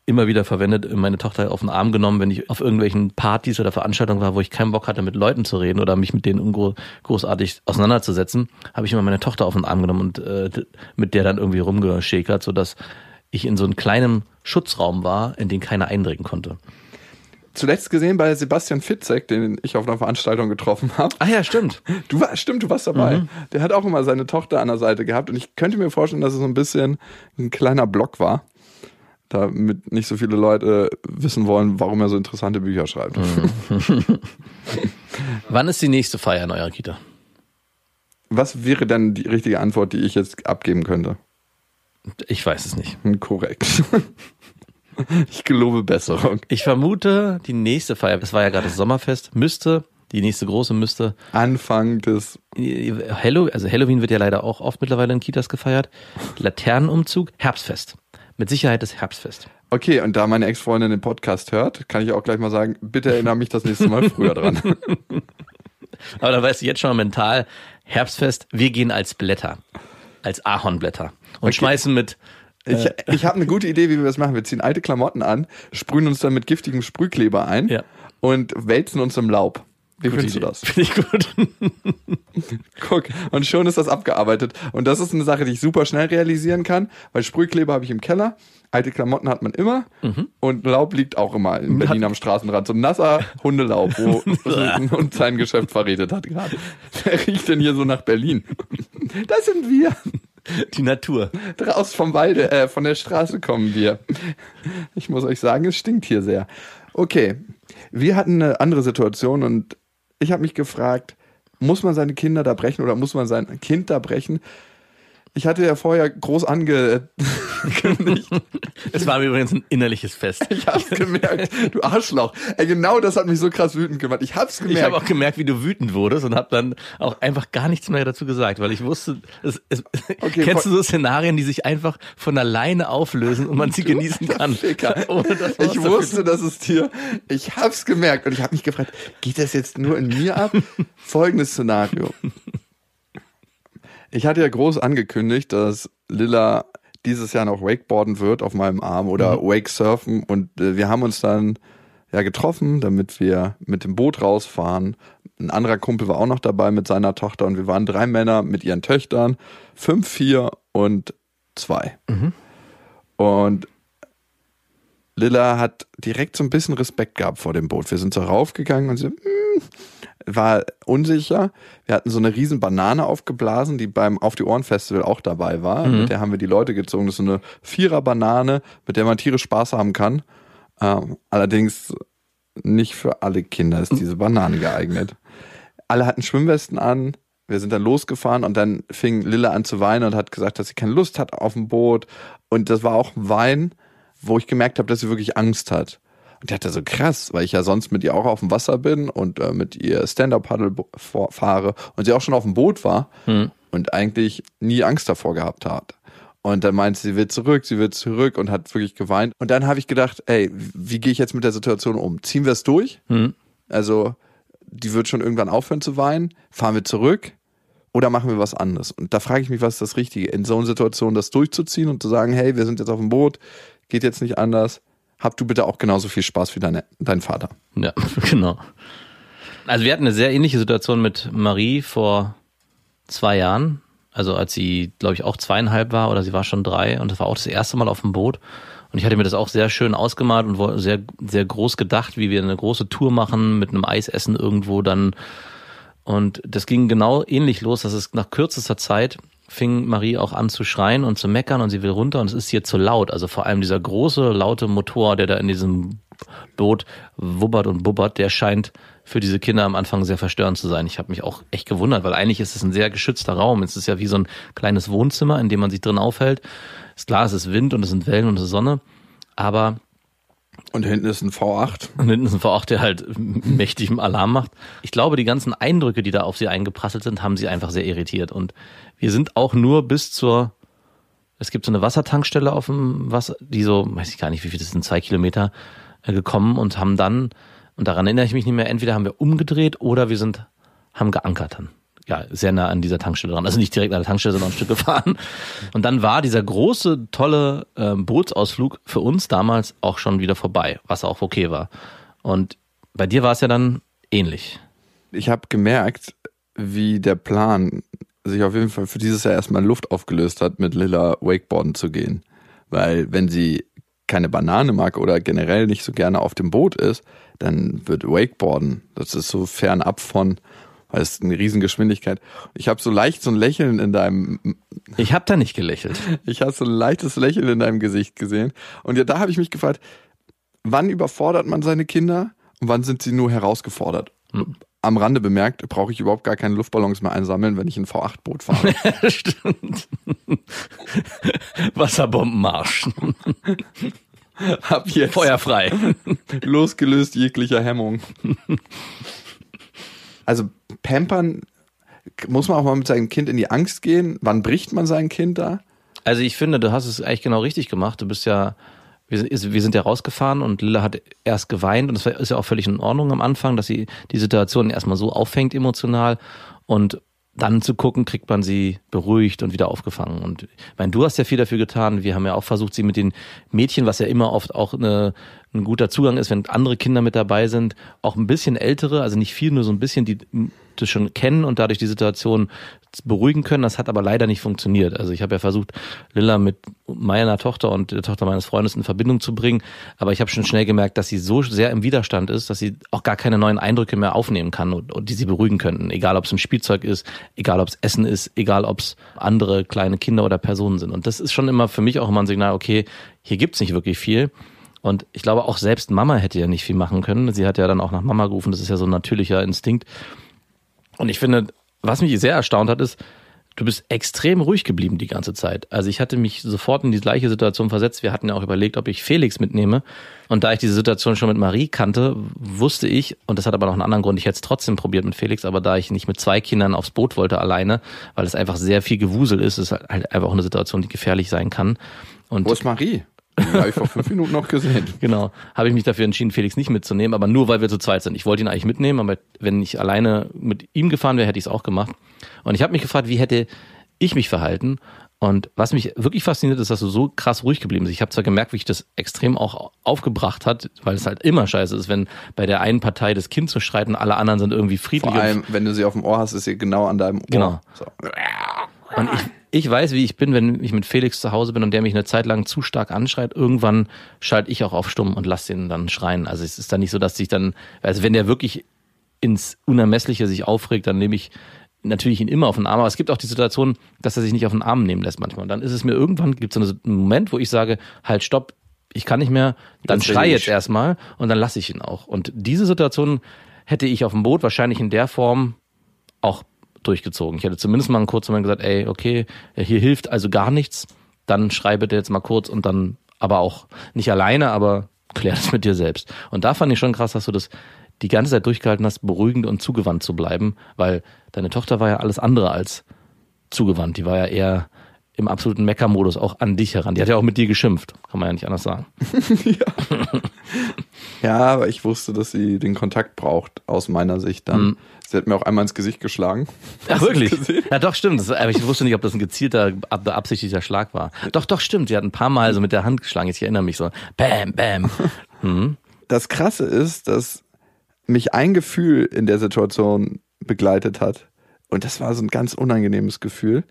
immer wieder verwendet, meine Tochter auf den Arm genommen, wenn ich auf irgendwelchen Partys oder Veranstaltungen war, wo ich keinen Bock hatte, mit Leuten zu reden oder mich mit denen großartig auseinanderzusetzen, habe ich immer meine Tochter auf den Arm genommen und äh, mit der dann irgendwie rumgeschäkert, sodass ich in so einem kleinen Schutzraum war, in den keiner eindringen konnte. Zuletzt gesehen bei Sebastian Fitzek, den ich auf einer Veranstaltung getroffen habe. Ah ja, stimmt. Du warst, stimmt, du warst dabei. Der hat auch immer seine Tochter an der Seite gehabt und ich könnte mir vorstellen, dass es so ein bisschen ein kleiner Block war. Damit nicht so viele Leute wissen wollen, warum er so interessante Bücher schreibt. Wann ist die nächste Feier in eurer Kita? Was wäre denn die richtige Antwort, die ich jetzt abgeben könnte? Ich weiß es nicht. Hm, Korrekt. Ich gelobe Besserung. Ich vermute, die nächste Feier, das war ja gerade das Sommerfest, müsste, die nächste große müsste, Anfang des Hallo, also Halloween wird ja leider auch oft mittlerweile in Kitas gefeiert. Laternenumzug, Herbstfest. Mit Sicherheit das Herbstfest. Okay, und da meine Ex-Freundin den Podcast hört, kann ich auch gleich mal sagen, bitte erinnere mich das nächste Mal früher dran. Aber da weißt du jetzt schon mental, Herbstfest, wir gehen als Blätter. Als Ahornblätter. Und schmeißen mit, Ich, ich habe eine gute Idee, wie wir das machen. Wir ziehen alte Klamotten an, sprühen uns dann mit giftigem Sprühkleber ein Ja. und wälzen uns im Laub. Wie findest du das? Finde ich gut. Guck, und schon ist das abgearbeitet. Und das ist eine Sache, die ich super schnell realisieren kann, weil Sprühkleber habe ich im Keller, alte Klamotten hat man immer und Laub liegt auch immer in Berlin am Straßenrand. So nasser Hundelaub, wo ein Hund sein Geschäft verrätet hat gerade. Wer riecht denn hier so nach Berlin? Das sind wir. Die Natur. Draus vom Walde, äh, von der Straße kommen wir. Ich muss euch sagen, es stinkt hier sehr. Okay, wir hatten eine andere Situation und ich habe mich gefragt, muss man seine Kinder da brechen oder muss man sein Kind da brechen? Ich hatte ja vorher groß angekündigt. Es war mir übrigens ein innerliches Fest. Ich hab's gemerkt. Du Arschloch. Ey, genau das hat mich so krass wütend gemacht. Ich hab's Ich gemerkt. habe auch gemerkt, wie du wütend wurdest und habe dann auch einfach gar nichts mehr dazu gesagt, weil ich wusste, es, es, Okay, kennst du so Szenarien, die sich einfach von alleine auflösen und man sie genießen kann. Ich wusste, dass es dir. Ich hab's gemerkt und ich habe mich gefragt, geht das jetzt nur in mir ab? Folgendes Szenario. Ich hatte ja groß angekündigt, dass Lilla dieses Jahr noch Wakeboarden wird auf meinem Arm oder Wake Surfen und äh, wir haben uns dann ja getroffen, damit wir mit dem Boot rausfahren. Ein anderer Kumpel war auch noch dabei mit seiner Tochter und wir waren drei Männer mit ihren Töchtern, fünf, vier und zwei. Und Lilla hat direkt so ein bisschen Respekt gehabt vor dem Boot. Wir sind so raufgegangen und sie mm, war unsicher. Wir hatten so eine riesen Banane aufgeblasen, die beim Auf die Ohren Festival auch dabei war. Mit der haben wir die Leute gezogen. Das ist so eine Vierer-Banane, mit der man tierisch Spaß haben kann. Ähm, allerdings nicht für alle Kinder ist diese Banane geeignet. Alle hatten Schwimmwesten an. Wir sind dann losgefahren und dann fing Lilla an zu weinen und hat gesagt, dass sie keine Lust hat auf ein Boot. Und das war auch ein Wein, wo ich gemerkt habe, dass sie wirklich Angst hat. Und die hatte so krass, weil ich ja sonst mit ihr auch auf dem Wasser bin und äh, mit ihr Stand-Up-Paddle fahre und sie auch schon auf dem Boot war und eigentlich nie Angst davor gehabt hat. Und dann meinte sie, sie will zurück, sie will zurück und hat wirklich geweint. Und dann habe ich gedacht, ey, wie gehe ich jetzt mit der Situation um? Ziehen wir es durch? Also, die wird schon irgendwann aufhören zu weinen. Fahren wir zurück? Oder machen wir was anderes? Und da frage ich mich, was ist das Richtige? In so einer Situation das durchzuziehen und zu sagen, hey, wir sind jetzt auf dem Boot, geht jetzt nicht anders. Hab du bitte auch genauso viel Spaß wie deine, dein Vater. Ja, genau. Also wir hatten eine sehr ähnliche Situation mit Marie vor zwei Jahren. Also als sie, glaube ich, auch zweieinhalb war oder sie war schon drei und das war auch das erste Mal auf dem Boot. Und ich hatte mir das auch sehr schön ausgemalt und sehr, sehr groß gedacht, wie wir eine große Tour machen mit einem Eisessen irgendwo dann. Und das ging genau ähnlich los, dass es nach kürzester Zeit fing Marie auch an zu schreien und zu meckern und sie will runter und es ist ihr zu laut. Also vor allem dieser große, laute Motor, der da in diesem Boot wubbert und bubbert, der scheint für diese Kinder am Anfang sehr verstörend zu sein. Ich habe mich auch echt gewundert, weil eigentlich ist es ein sehr geschützter Raum. Es ist ja wie so ein kleines Wohnzimmer, in dem man sich drin aufhält. Ist klar, es ist Wind und es sind Wellen und es ist Sonne, aber Und hinten ist ein V8. und hinten ist ein V8, der halt mächtig im Alarm macht. Ich glaube, die ganzen Eindrücke, die da auf sie eingeprasselt sind, haben sie einfach sehr irritiert. Und wir sind auch nur bis zur, es gibt so eine Wassertankstelle auf dem Wasser, die so, weiß ich gar nicht, wie viel das sind, zwei Kilometer äh, gekommen und haben dann, und daran erinnere ich mich nicht mehr, entweder haben wir umgedreht oder wir sind, haben geankert dann. Ja, sehr nah an dieser Tankstelle dran. Also nicht direkt an der Tankstelle, sondern ein Stück gefahren. Und dann war dieser große, tolle ähm, Bootsausflug für uns damals auch schon wieder vorbei, was auch okay war. Und bei dir war es ja dann ähnlich. Ich habe gemerkt, wie der Plan sich auf jeden Fall für dieses Jahr erstmal Luft aufgelöst hat, mit Lilla Wakeboarden zu gehen. Weil wenn sie keine Banane mag oder generell nicht so gerne auf dem Boot ist, dann wird Wakeboarden, das ist so fernab von, weil es eine Riesengeschwindigkeit. Ich habe so leicht so ein Lächeln in deinem, Ich habe da nicht gelächelt. ich habe so ein leichtes Lächeln in deinem Gesicht gesehen. Und ja, da habe ich mich gefragt, wann überfordert man seine Kinder und wann sind sie nur herausgefordert? Am Rande bemerkt, brauche ich überhaupt gar keine Luftballons mehr einsammeln, wenn ich ein V8-Boot fahre. Stimmt. Wasserbombenmarsch. Hab jetzt Feuerfrei. losgelöst jeglicher Hemmung. Also Pampern muss man auch mal mit seinem Kind in die Angst gehen. Wann bricht man sein Kind da? Also ich finde, du hast es eigentlich genau richtig gemacht. Du bist ja, wir sind, wir sind ja rausgefahren und Lilla hat erst geweint und das ist ja auch völlig in Ordnung am Anfang, dass sie die Situation erstmal so auffängt emotional und dann zu gucken, kriegt man sie beruhigt und wieder aufgefangen. Und ich meine, du hast ja viel dafür getan. Wir haben ja auch versucht, sie mit den Mädchen, was ja immer oft auch eine, ein guter Zugang ist, wenn andere Kinder mit dabei sind, auch ein bisschen ältere, also nicht viel, nur so ein bisschen, die das schon kennen und dadurch die Situation beruhigen können. Das hat aber leider nicht funktioniert. Also ich habe ja versucht, Lilla mit meiner Tochter und der Tochter meines Freundes in Verbindung zu bringen, aber ich habe schon schnell gemerkt, dass sie so sehr im Widerstand ist, dass sie auch gar keine neuen Eindrücke mehr aufnehmen kann und, und die sie beruhigen könnten. Egal, ob es ein Spielzeug ist, egal, ob es Essen ist, egal, ob es andere kleine Kinder oder Personen sind. Und das ist schon immer für mich auch immer ein Signal, okay, hier gibt's nicht wirklich viel. Und ich glaube, auch selbst Mama hätte ja nicht viel machen können. Sie hat ja dann auch nach Mama gerufen. Das ist ja so ein natürlicher Instinkt. Und ich finde, was mich sehr erstaunt hat, ist, du bist extrem ruhig geblieben die ganze Zeit. Also ich hatte mich sofort in die gleiche Situation versetzt. Wir hatten ja auch überlegt, ob ich Felix mitnehme. Und da ich diese Situation schon mit Marie kannte, wusste ich, und das hat aber noch einen anderen Grund, ich hätte es trotzdem probiert mit Felix, aber da ich nicht mit zwei Kindern aufs Boot wollte alleine, weil es einfach sehr viel Gewusel ist, ist halt einfach auch eine Situation, die gefährlich sein kann. Und Wo ist Marie? Habe ich vor fünf Minuten noch gesehen. Genau, habe ich mich dafür entschieden, Felix nicht mitzunehmen, aber nur weil wir zu zweit sind. Ich wollte ihn eigentlich mitnehmen, aber wenn ich alleine mit ihm gefahren wäre, hätte ich es auch gemacht. Und ich habe mich gefragt, wie hätte ich mich verhalten? Und was mich wirklich fasziniert, ist, dass du so krass ruhig geblieben bist. Ich habe zwar gemerkt, wie ich das extrem auch aufgebracht hat, weil es halt immer scheiße ist, wenn bei der einen Partei das Kind so schreit und alle anderen sind irgendwie friedlich. Vor allem, wenn du sie auf dem Ohr hast, ist sie genau an deinem Ohr. Genau. So. Und ich, ich weiß, wie ich bin, wenn ich mit Felix zu Hause bin und der mich eine Zeit lang zu stark anschreit. Irgendwann schalte ich auch auf stumm und lasse den dann schreien. Also es ist dann nicht so, dass ich dann, also wenn der wirklich ins Unermessliche sich aufregt, dann nehme ich natürlich ihn immer auf den Arm. Aber es gibt auch die Situation, dass er sich nicht auf den Arm nehmen lässt manchmal. Und dann ist es mir irgendwann, gibt es einen Moment, wo ich sage, halt, stopp, ich kann nicht mehr, dann schrei jetzt erstmal und dann lasse ich ihn auch. Und diese Situation hätte ich auf dem Boot wahrscheinlich in der Form auch durchgezogen. Ich hätte zumindest mal einen kurzen Moment gesagt, ey, okay, hier hilft also gar nichts, dann schrei bitte jetzt mal kurz und dann aber auch nicht alleine, aber klär das mit dir selbst. Und da fand ich schon krass, dass du das die ganze Zeit durchgehalten hast, beruhigend und zugewandt zu bleiben, weil deine Tochter war ja alles andere als zugewandt. Die war ja eher im absoluten Meckermodus auch an dich heran. Die hat ja auch mit dir geschimpft, kann man ja nicht anders sagen. Ja, aber ich wusste, dass sie den Kontakt braucht, aus meiner Sicht dann. Mhm. Sie hat mir auch einmal ins Gesicht geschlagen. Ach, wirklich? Ja, doch, stimmt. Das, aber ich wusste nicht, ob das ein gezielter, ab- beabsichtigter Schlag war. Doch, doch, stimmt. Sie hat ein paar Mal so mit der Hand geschlagen. Ich erinnere mich so. Bam, bam. Mhm. Das Krasse ist, dass mich ein Gefühl in der Situation begleitet hat. Und das war so ein ganz unangenehmes Gefühl,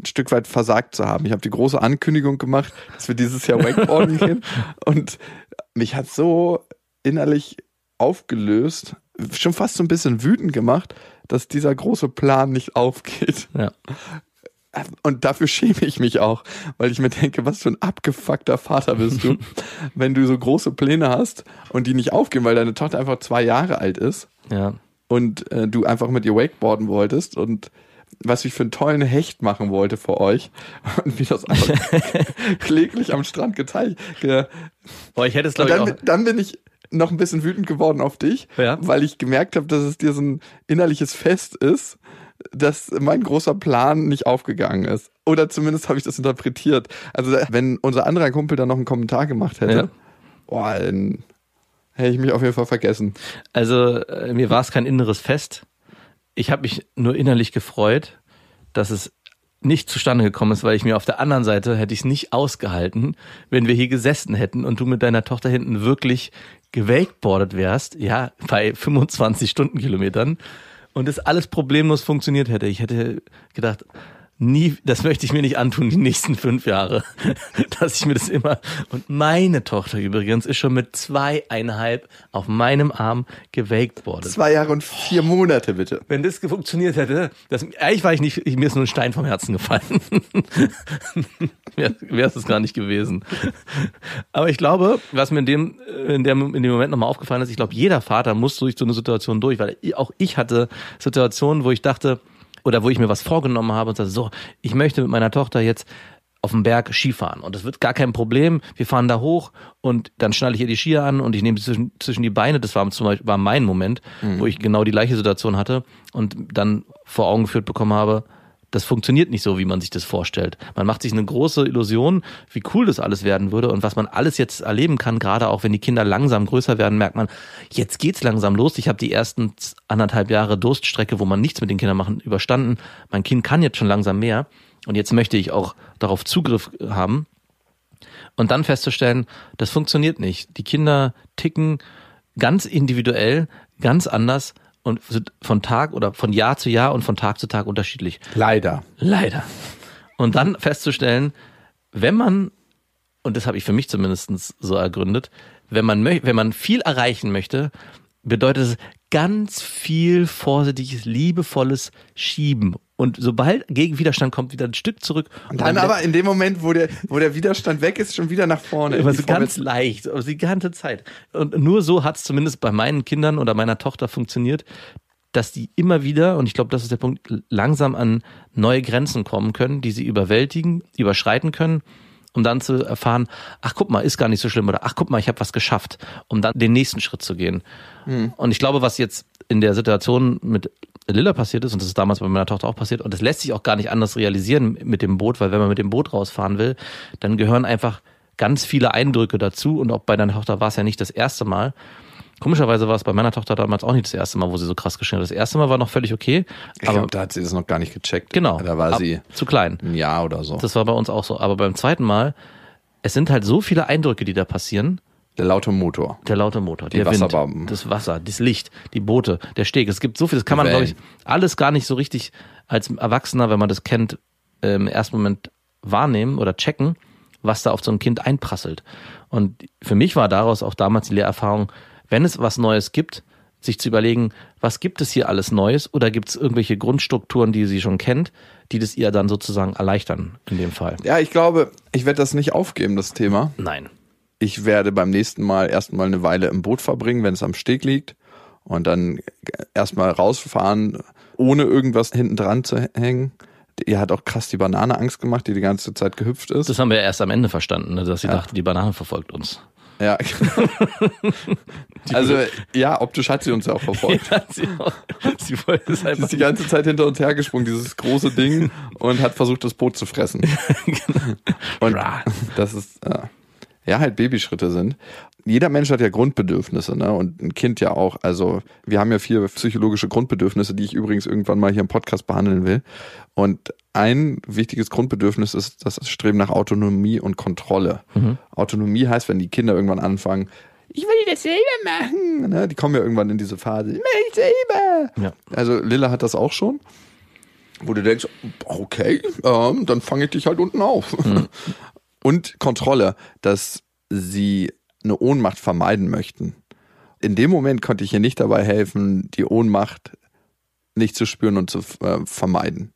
ein Stück weit versagt zu haben. Ich habe die große Ankündigung gemacht, dass wir dieses Jahr Wakeboarden gehen. Und mich hat so innerlich aufgelöst, schon fast so ein bisschen wütend gemacht, dass dieser große Plan nicht aufgeht. Ja. Und dafür schäme ich mich auch, weil ich mir denke, was für ein abgefuckter Vater bist du, wenn du so große Pläne hast und die nicht aufgehen, weil deine Tochter einfach zwei Jahre alt ist Ja. und äh, du einfach mit ihr wakeboarden wolltest und was ich für einen tollen Hecht machen wollte für euch und wie das einfach kläglich am Strand geteilt. Ge Boah, ich hätte es, glaube ich, auch. dann bin ich noch ein bisschen wütend geworden auf dich, Ja. weil ich gemerkt habe, dass es dir so ein innerliches Fest ist, dass mein großer Plan nicht aufgegangen ist. Oder zumindest habe ich das interpretiert. Also wenn unser anderer Kumpel da noch einen Kommentar gemacht hätte, Ja. boah, dann hätte ich mich auf jeden Fall vergessen. Also, äh, mir war es kein inneres Fest. Ich habe mich nur innerlich gefreut, dass es nicht zustande gekommen ist, weil ich mir auf der anderen Seite hätte ich es nicht ausgehalten, wenn wir hier gesessen hätten und du mit deiner Tochter hinten wirklich gewakeboardet wärst, ja, bei 25 Stundenkilometern und es alles problemlos funktioniert hätte. Ich hätte gedacht, nie, das möchte ich mir nicht antun, die nächsten fünf Jahre, dass ich mir das immer, und meine Tochter übrigens ist schon mit zweieinhalb auf meinem Arm gewakeboardet. Zwei Jahre und vier Monate, bitte. Wenn das funktioniert hätte, das, eigentlich war ich nicht, ich, mir ist nur ein Stein vom Herzen gefallen. Wäre es gar nicht gewesen. Aber ich glaube, was mir in dem, in dem, in dem Moment nochmal aufgefallen ist, ich glaube, jeder Vater muss durch so eine Situation durch, weil auch ich hatte Situationen, wo ich dachte, oder wo ich mir was vorgenommen habe und sagte, so, ich möchte mit meiner Tochter jetzt auf dem Berg Skifahren und das wird gar kein Problem. Wir fahren da hoch und dann schnalle ich ihr die Skier an und ich nehme sie zwischen, zwischen die Beine. Das war zum Beispiel war mein Moment, wo ich genau die gleiche Situation hatte und dann vor Augen geführt bekommen habe, das funktioniert nicht so, wie man sich das vorstellt. Man macht sich eine große Illusion, wie cool das alles werden würde und was man alles jetzt erleben kann, gerade auch wenn die Kinder langsam größer werden, merkt man, jetzt geht's langsam los. Ich habe die ersten anderthalb Jahre Durststrecke, wo man nichts mit den Kindern machen, überstanden. Mein Kind kann jetzt schon langsam mehr und jetzt möchte ich auch darauf Zugriff haben. Und dann festzustellen, das funktioniert nicht. Die Kinder ticken ganz individuell, ganz anders und sind von Tag oder von Jahr zu Jahr und von Tag zu Tag unterschiedlich. Leider. Leider. Und dann festzustellen, wenn man, und das habe ich für mich zumindest so ergründet, wenn man, wenn man viel erreichen möchte, bedeutet es ganz viel vorsichtiges, liebevolles Schieben. Und sobald Gegenwiderstand kommt, wieder ein Stück zurück. Und dann aber in dem Moment, wo der, wo der Widerstand weg ist, schon wieder nach vorne. Die so ganz leicht, aber die ganze Zeit. Und nur so hat es zumindest bei meinen Kindern oder meiner Tochter funktioniert, dass die immer wieder, und ich glaube, das ist der Punkt, langsam an neue Grenzen kommen können, die sie überwältigen, überschreiten können, um dann zu erfahren, ach guck mal, ist gar nicht so schlimm oder ach guck mal, ich habe was geschafft, um dann den nächsten Schritt zu gehen. Und ich glaube, was jetzt in der Situation mit Lilla passiert ist, und das ist damals bei meiner Tochter auch passiert, und das lässt sich auch gar nicht anders realisieren mit dem Boot, weil wenn man mit dem Boot rausfahren will, dann gehören einfach ganz viele Eindrücke dazu, und auch bei deiner Tochter war es ja nicht das erste Mal, Komischerweise war es bei meiner Tochter damals auch nicht das erste Mal, wo sie so krass geschrien hat. Das erste Mal war noch völlig okay, Ich aber glaube, da hat sie das noch gar nicht gecheckt. genau, Da war sie zu klein. ein Jahr oder so. Das war bei uns auch so. Aber beim zweiten Mal, es sind halt so viele Eindrücke, die da passieren. Der laute Motor. Der laute Motor, Die der Wasserbomben. Wind, das Wasser, das Licht, die Boote, der Steg. Es gibt so viel, das kann man, glaube ich, alles gar nicht so richtig als Erwachsener, wenn man das kennt, im ersten Moment wahrnehmen oder checken, was da auf so ein Kind einprasselt. Und für mich war daraus auch damals die Lehrerfahrung, wenn es was Neues gibt, sich zu überlegen, was gibt es hier alles Neues oder gibt es irgendwelche Grundstrukturen, die sie schon kennt, die das ihr dann sozusagen erleichtern in dem Fall. Ja, ich glaube, ich werde das nicht aufgeben, das Thema. Nein. Ich werde beim nächsten Mal erstmal eine Weile im Boot verbringen, wenn es am Steg liegt. Und dann erstmal rausfahren, ohne irgendwas hinten dran zu hängen. Ihr hat auch krass die Banane Angst gemacht, die die ganze Zeit gehüpft ist. Das haben wir erst am Ende verstanden, ne, dass sie Ja. dachte, die Banane verfolgt uns. ja. also, ja, optisch hat sie uns ja auch verfolgt. sie, sie wollte es Sie einfach ist die ganze Zeit hinter uns hergesprungen, dieses große Ding, und hat versucht, das Boot zu fressen. Und das ist, äh, ja, halt Babyschritte sind. Jeder Mensch hat ja Grundbedürfnisse, ne? Und ein Kind ja auch. Also, wir haben ja vier psychologische Grundbedürfnisse, die ich übrigens irgendwann mal hier im Podcast behandeln will. Und ein wichtiges Grundbedürfnis ist das Streben nach Autonomie und Kontrolle. Autonomie heißt, wenn die Kinder irgendwann anfangen, ich will das selber machen. Ne? Die kommen ja irgendwann in diese Phase, ich will ich selber. Ja. Also Lilla hat das auch schon. Wo du denkst, okay, ähm, dann fange ich dich halt unten auf. Und Kontrolle, dass sie eine Ohnmacht vermeiden möchten. In dem Moment konnte ich ihr nicht dabei helfen, die Ohnmacht nicht zu spüren und zu äh, vermeiden.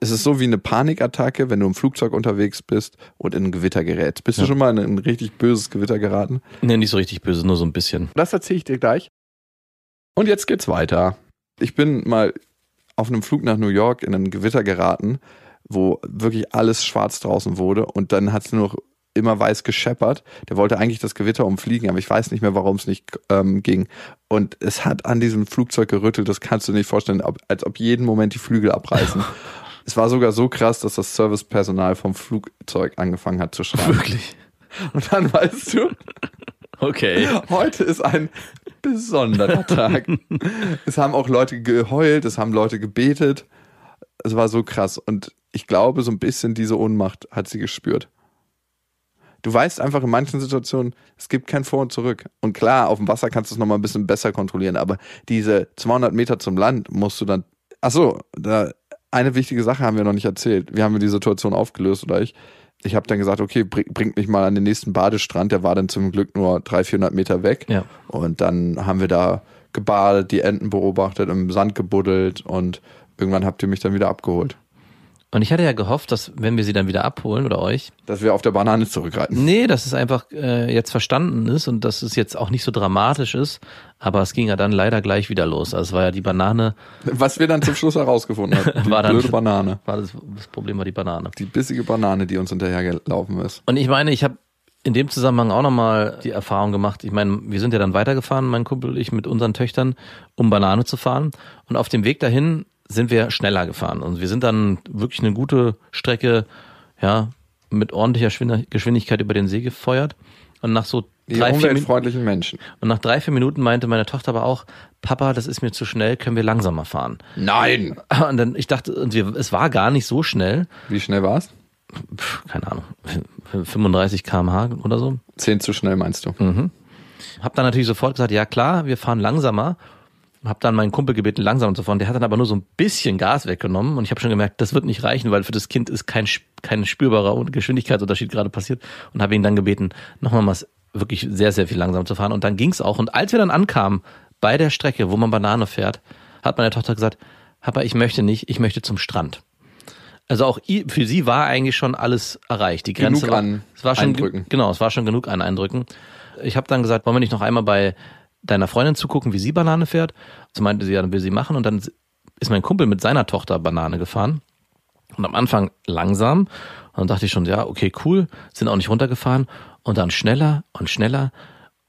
Es ist so wie eine Panikattacke, wenn du im Flugzeug unterwegs bist und in ein Gewitter gerätst. Bist du schon mal in ein richtig böses Gewitter geraten? Nee, nicht so richtig böse, nur so ein bisschen. Das erzähle ich dir gleich. Und jetzt geht's weiter. Ich bin mal auf einem Flug nach New York in ein Gewitter geraten, wo wirklich alles schwarz draußen wurde und dann hat's nur noch immer weiß gescheppert. Der wollte eigentlich das Gewitter umfliegen, aber ich weiß nicht mehr, warum es nicht ähm, ging. Und es hat an diesem Flugzeug gerüttelt, das kannst du nicht vorstellen, als ob jeden Moment die Flügel abreißen. es war sogar so krass, dass das Servicepersonal vom Flugzeug angefangen hat zu schreien. Wirklich. Und dann weißt du, Okay. Heute ist ein besonderer Tag. es haben auch Leute geheult, es haben Leute gebetet. Es war so krass. Und ich glaube, so ein bisschen diese Ohnmacht hat sie gespürt. Du weißt einfach in manchen Situationen, es gibt kein Vor und Zurück. Und klar, auf dem Wasser kannst du es nochmal ein bisschen besser kontrollieren, aber diese 200 Meter zum Land musst du dann, ach so, da, eine wichtige Sache haben wir noch nicht erzählt. Wir haben die Situation aufgelöst, oder ich. Ich habe dann gesagt, okay, bring, bringt mich mal an den nächsten Badestrand. Der war dann zum Glück nur 300, 400 Meter weg. Ja. Und dann haben wir da gebadet, die Enten beobachtet, im Sand gebuddelt und irgendwann habt ihr mich dann wieder abgeholt. Und ich hatte ja gehofft, dass wenn wir sie dann wieder abholen oder euch, Dass wir auf der Banane zurückreiten. nee, dass es einfach äh, jetzt verstanden ist und dass es jetzt auch nicht so dramatisch ist. Aber es ging ja dann leider gleich wieder los. Also es war ja die Banane, Was wir dann zum Schluss herausgefunden haben. Die War dann- blöde Banane. war das, das Problem war die Banane. Die bissige Banane, die uns hinterhergelaufen ist. Und ich meine, ich habe in dem Zusammenhang auch nochmal die Erfahrung gemacht. Ich meine, wir sind ja dann weitergefahren, mein Kumpel und ich, mit unseren Töchtern, um Banane zu fahren. Und auf dem Weg dahin sind wir schneller gefahren. Und wir sind dann wirklich eine gute Strecke, ja, mit ordentlicher Schwind- Geschwindigkeit über den See gefeuert. Und nach so drei, vier Minuten, Menschen. und nach drei, vier Minuten meinte meine Tochter aber auch, Papa, das ist mir zu schnell, können wir langsamer fahren. Nein! Und dann, ich dachte, und wir, es war gar nicht so schnell, Wie schnell war's? Pff, keine Ahnung, 35 km/h oder so. Zehn zu schnell, meinst du? Hab dann natürlich sofort gesagt, ja klar, wir fahren langsamer. Hab dann meinen Kumpel gebeten, langsamer zu fahren. Der hat dann aber nur so ein bisschen Gas weggenommen und ich habe schon gemerkt, das wird nicht reichen, weil für das Kind ist kein, kein spürbarer Geschwindigkeitsunterschied gerade passiert und habe ihn dann gebeten, nochmal was wirklich sehr, sehr viel langsamer zu fahren. Und dann ging's auch. Und als wir dann ankamen bei der Strecke, wo man Banane fährt, hat meine Tochter gesagt, Papa, ich möchte nicht, ich möchte zum Strand. Also auch für sie war eigentlich schon alles erreicht. Die Grenze Genug war, an es war schon Eindrücken. Genau, es war schon genug an Eindrücken. Ich habe dann gesagt, wollen wir nicht noch einmal bei deiner Freundin zugucken, wie sie Banane fährt? So meinte sie, ja, dann will sie machen. Und dann ist mein Kumpel mit seiner Tochter Banane gefahren. Und am Anfang langsam. Und dann dachte ich schon, ja, okay, cool. Sind auch nicht runtergefahren. Und dann schneller und schneller.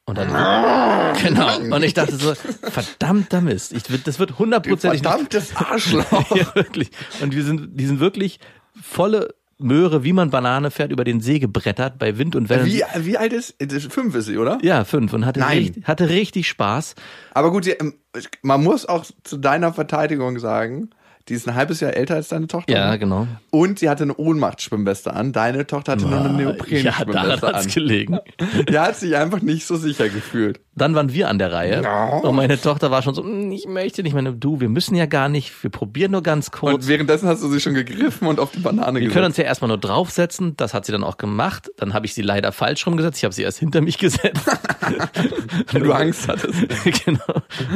Und dann, genau. Und ich dachte so, verdammter Mist. Ich, das wird hundertprozentig Verdammtes Arschloch! ja, wirklich. Und wir sind, die sind wirklich volle Möhre, wie man Banane fährt, über den See gebrettert bei Wind und Wellen. Wie, wie alt ist, fünf ist sie, oder? Ja, fünf und hatte, Nein. richtig, hatte richtig Spaß. Aber gut, ähm, man muss auch zu deiner Verteidigung sagen, die ist ein halbes Jahr älter als deine Tochter. Ja, genau. Und sie hatte eine Ohnmachtsschwimmweste an. Deine Tochter hatte nur eine Ja, daran Neopren-Schwimmweste hat's an. gelegen. Die hat sich einfach nicht so sicher gefühlt. Dann waren wir an der Reihe No. und meine Tochter war schon so, "Mm, ich möchte nicht, meine, du, wir müssen ja gar nicht, wir probieren nur ganz kurz. Und währenddessen hast du sie schon gegriffen und auf die Banane Wir gesetzt. können uns ja erstmal nur draufsetzen, das hat sie dann auch gemacht. Dann habe ich sie leider falsch rumgesetzt, ich habe sie erst hinter mich gesetzt. weil du Angst hattest. genau.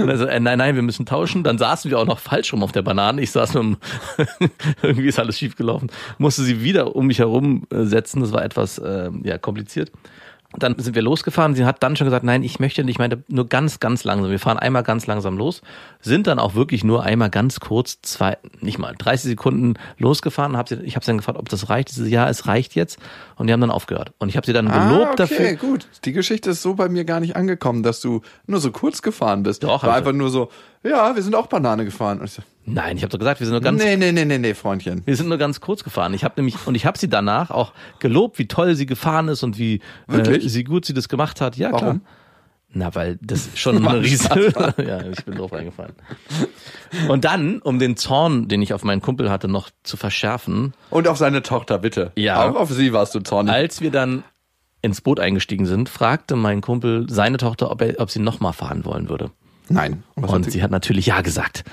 Und also, äh, nein, nein, wir müssen tauschen. Dann saßen wir auch noch falsch rum auf der Banane. Ich saß mit dem, irgendwie ist alles schief gelaufen. Musste sie wieder um mich herum äh, setzen. Das war etwas äh, ja, kompliziert. Dann sind wir losgefahren. Sie hat dann schon gesagt, nein, ich möchte nicht, ich meine, nur ganz, ganz langsam. Wir fahren einmal ganz langsam los, sind dann auch wirklich nur einmal ganz kurz, zwei, nicht mal, 30 Sekunden losgefahren. Hab sie, ich habe sie dann gefragt, ob das reicht. Sie ja, es reicht jetzt. Und die haben dann aufgehört. Und ich habe sie dann gelobt ah, okay, dafür. gut. Die Geschichte ist so bei mir gar nicht angekommen, dass du nur so kurz gefahren bist. Doch, War einfach nur so, ja, wir sind auch Banane gefahren. Und ich so, Nein, ich habe doch gesagt, wir sind nur ganz nee, nee, nee, nee, nee, Freundchen. Wir sind nur ganz kurz gefahren. Ich habe nämlich und ich habe sie danach auch gelobt, wie toll sie gefahren ist und wie äh, sie gut sie das gemacht hat. Ja, klar. Warum? Na, weil das schon eine ein riesige. ja, ich bin drauf eingefallen. Und dann, um den Zorn, den ich auf meinen Kumpel hatte, noch zu verschärfen, Und auf seine Tochter, bitte. Ja. Auch auf sie warst du zornig. als wir dann ins Boot eingestiegen sind, fragte mein Kumpel seine Tochter, ob, er, ob sie nochmal fahren wollen würde. Nein. Hat und sie hat natürlich ja gesagt.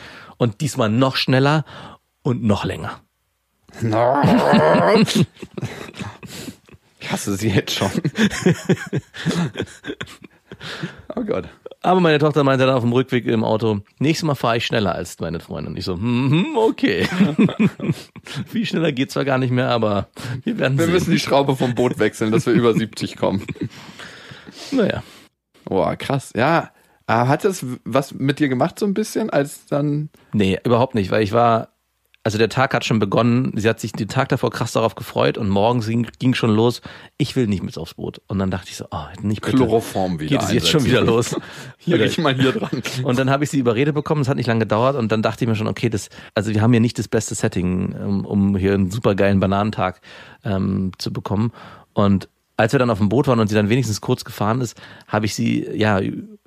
Und diesmal noch schneller und noch länger. Ich hasse sie jetzt schon. oh Gott. Aber meine Tochter meinte dann auf dem Rückweg im Auto, nächstes Mal fahre ich schneller als meine Freundin. Ich so, hm, okay. Viel schneller geht zwar gar nicht mehr, aber wir werden Wir sehen. müssen die Schraube vom Boot wechseln, dass wir über 70 kommen. naja. Boah, krass. Ja. Aber hat das was mit dir gemacht so ein bisschen, als dann... Nee, überhaupt nicht, weil ich war, also der Tag hat schon begonnen, sie hat sich den Tag davor krass darauf gefreut und morgens ging, schon los, ich will nicht mit aufs Boot. Und dann dachte ich so, oh, nicht bitte. Chloroform wieder Geht es jetzt schon wieder los? Hier, riech mal hier dran. Und dann habe ich sie überredet bekommen, es hat nicht lange gedauert und dann dachte ich mir schon, okay, das, also wir haben hier nicht das beste Setting, um, um hier einen supergeilen Bananentag ähm, zu bekommen. Und als wir dann auf dem Boot waren und sie dann wenigstens kurz gefahren ist, habe ich sie ja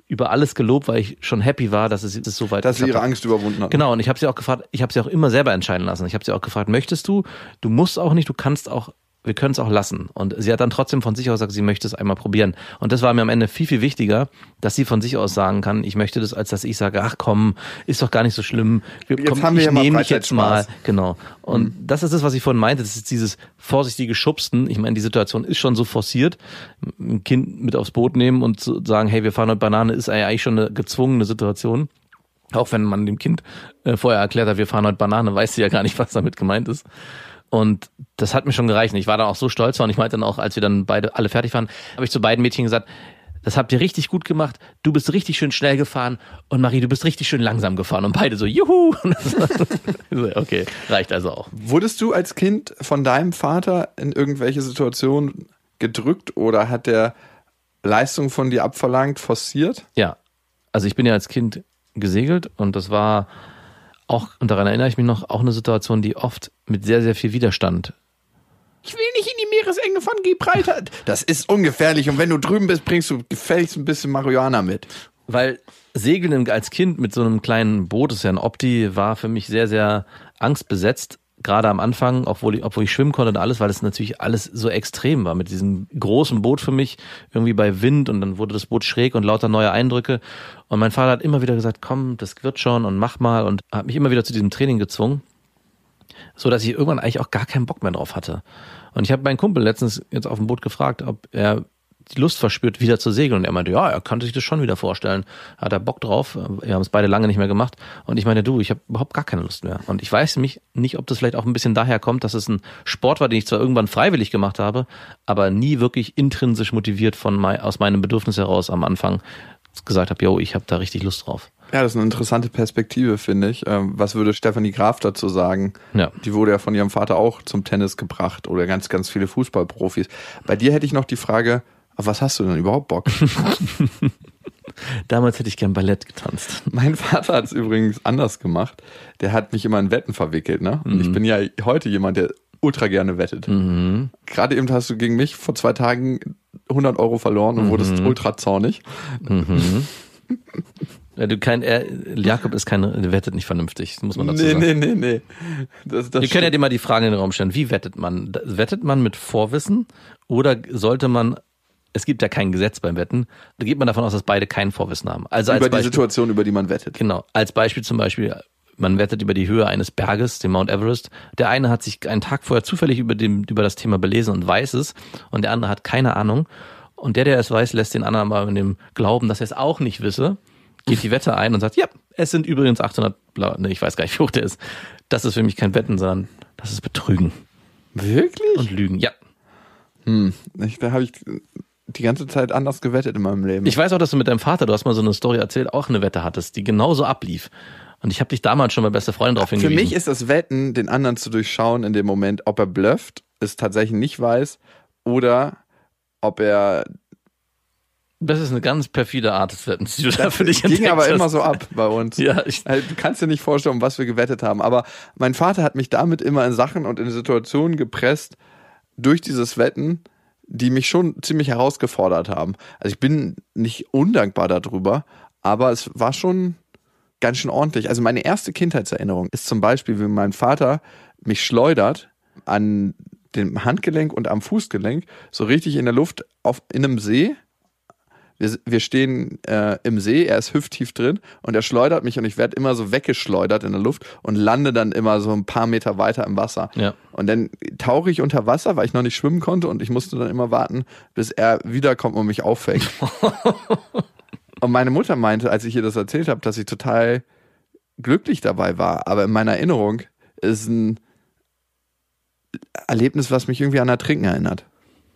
über alles gelobt, weil ich schon happy war, dass es das so weit Dass sie ihre hat. Angst überwunden hat. Genau, und ich habe sie auch gefragt, ich habe sie auch immer selber entscheiden lassen. Ich habe sie auch gefragt, möchtest du? Du musst auch nicht, du kannst auch, wir können es auch lassen. Und sie hat dann trotzdem von sich aus gesagt, sie möchte es einmal probieren. Und das war mir am Ende viel, viel wichtiger, dass sie von sich aus sagen kann, ich möchte das, als dass ich sage, ach komm, ist doch gar nicht so schlimm. Wir, Jetzt komm, haben wir ich ja nehme dich jetzt mal. Genau. Und das ist das, was ich vorhin meinte. Das ist dieses vorsichtige Schubsten. Ich meine, die Situation ist schon so forciert. Ein Kind mit aufs Boot nehmen und zu sagen, hey, wir fahren heute Banane, ist eigentlich schon eine gezwungene Situation. Auch wenn man dem Kind äh, vorher erklärt hat, wir fahren heute Banane, weiß sie ja gar nicht, was damit gemeint ist. Und das hat mir schon gereicht. Und Ich war dann auch so stolz und ich meinte dann auch, als wir dann beide alle fertig waren, habe ich zu beiden Mädchen gesagt, das habt ihr richtig gut gemacht. Du bist richtig schön schnell gefahren und Marie, du bist richtig schön langsam gefahren. Und beide so, juhu. Okay, reicht also auch. Wurdest du als Kind von deinem Vater in irgendwelche Situationen gedrückt oder hat der Leistung von dir abverlangt, forciert? Ja, also ich bin ja als Kind gesegelt und das war auch, und daran erinnere ich mich noch, auch eine Situation, die oft mit sehr, sehr viel Widerstand Ich will nicht in die Meeresenge von Gibraltar. Das ist ungefährlich und wenn du drüben bist, bringst du gefälligst ein bisschen Marihuana mit. Weil Segeln als Kind mit so einem kleinen Boot, das ist ja ein Opti, war für mich sehr, sehr angstbesetzt. Gerade am Anfang, obwohl ich, obwohl ich schwimmen konnte und alles, weil es natürlich alles so extrem war mit diesem großen Boot für mich, irgendwie bei Wind und dann wurde das Boot schräg und lauter neue Eindrücke. Und mein Vater hat immer wieder gesagt, komm, das wird schon und mach mal und hat mich immer wieder zu diesem Training gezwungen, so dass ich irgendwann eigentlich auch gar keinen Bock mehr drauf hatte. Und ich habe meinen Kumpel letztens jetzt auf dem Boot gefragt, ob er die Lust verspürt, wieder zu segeln. Und er meinte, ja, er kann sich das schon wieder vorstellen. Hat er Bock drauf. Wir haben es beide lange nicht mehr gemacht. Und ich meine, du, ich habe überhaupt gar keine Lust mehr. Und ich weiß mich nicht, ob das vielleicht auch ein bisschen daher kommt, dass es ein Sport war, den ich zwar irgendwann freiwillig gemacht habe, aber nie wirklich intrinsisch motiviert von mei- aus meinem Bedürfnis heraus am Anfang gesagt habe, yo, ich habe da richtig Lust drauf. Ja, das ist eine interessante Perspektive, finde ich. Ähm, Was würde Stefanie Graf dazu sagen? Ja. Die wurde ja von ihrem Vater auch zum Tennis gebracht oder ganz, ganz viele Fußballprofis. Bei dir hätte ich noch die Frage, auf was hast du denn überhaupt Bock? Damals hätte ich gern Ballett getanzt. mein Vater hat es übrigens anders gemacht. Der hat mich immer in Wetten verwickelt, ne? Und ich bin ja heute jemand, der ultra gerne wettet. Mhm. Gerade eben hast du gegen mich vor zwei Tagen 100 Euro verloren und wurdest Mhm. ultra zornig. Ja, du kein, er, Jakob ist kein, wettet nicht vernünftig, das muss man dazu Nee, sagen. nee, nee, nee. Das, das Wir können ja dir mal die Fragen in den Raum stellen. Wie wettet man? Wettet man mit Vorwissen oder sollte man, es gibt ja kein Gesetz beim Wetten, da geht man davon aus, dass beide kein Vorwissen haben. Also als über die Beispiel, Situation, über die man wettet. Genau. Als Beispiel zum Beispiel, man wettet über die Höhe eines Berges, den Mount Everest. Der eine hat sich einen Tag vorher zufällig über, dem, über das Thema belesen und weiß es und der andere hat keine Ahnung. Und der, der es weiß, lässt den anderen mal in dem Glauben, dass er es auch nicht wisse, geht die Wette ein und sagt, ja, es sind übrigens 800, bla, ne, ich weiß gar nicht, wie hoch der ist. Das ist für mich kein Wetten, sondern das ist Betrügen Wirklich? und Lügen. Ja. Ich, da habe ich die ganze Zeit anders gewettet in meinem Leben. Ich weiß auch, dass du mit deinem Vater, du hast mal so eine Story erzählt, auch eine Wette hattest, die genauso ablief. Und ich habe dich damals schon bei beste Freundin darauf Für hingewiesen. mich ist das Wetten, den anderen zu durchschauen in dem Moment, ob er blufft, es tatsächlich nicht weiß oder ob er. das ist eine ganz perfide Art des Wettens, die du da für dich ging entdeckt aber hast. immer so ab bei uns. Ja, ich, Also, Du kannst dir nicht vorstellen, um was wir gewettet haben. Aber mein Vater hat mich damit immer in Sachen und in Situationen gepresst durch dieses Wetten, die mich schon ziemlich herausgefordert haben. Also ich bin nicht undankbar darüber, aber es war schon ganz schön ordentlich. Also meine erste Kindheitserinnerung ist zum Beispiel, wie mein Vater mich schleudert an dem Handgelenk und am Fußgelenk, so richtig in der Luft auf, in einem See wir, wir stehen äh, im See, er ist hüfttief drin und er schleudert mich und ich werde immer so weggeschleudert in der Luft und lande dann immer so ein paar Meter weiter im Wasser. Ja. Und dann tauche ich unter Wasser, weil ich noch nicht schwimmen konnte und ich musste dann immer warten, bis er wiederkommt und mich auffängt. und meine Mutter meinte, als ich ihr das erzählt habe, dass ich total glücklich dabei war. Aber in meiner Erinnerung ist ein Erlebnis, was mich irgendwie an Ertrinken erinnert.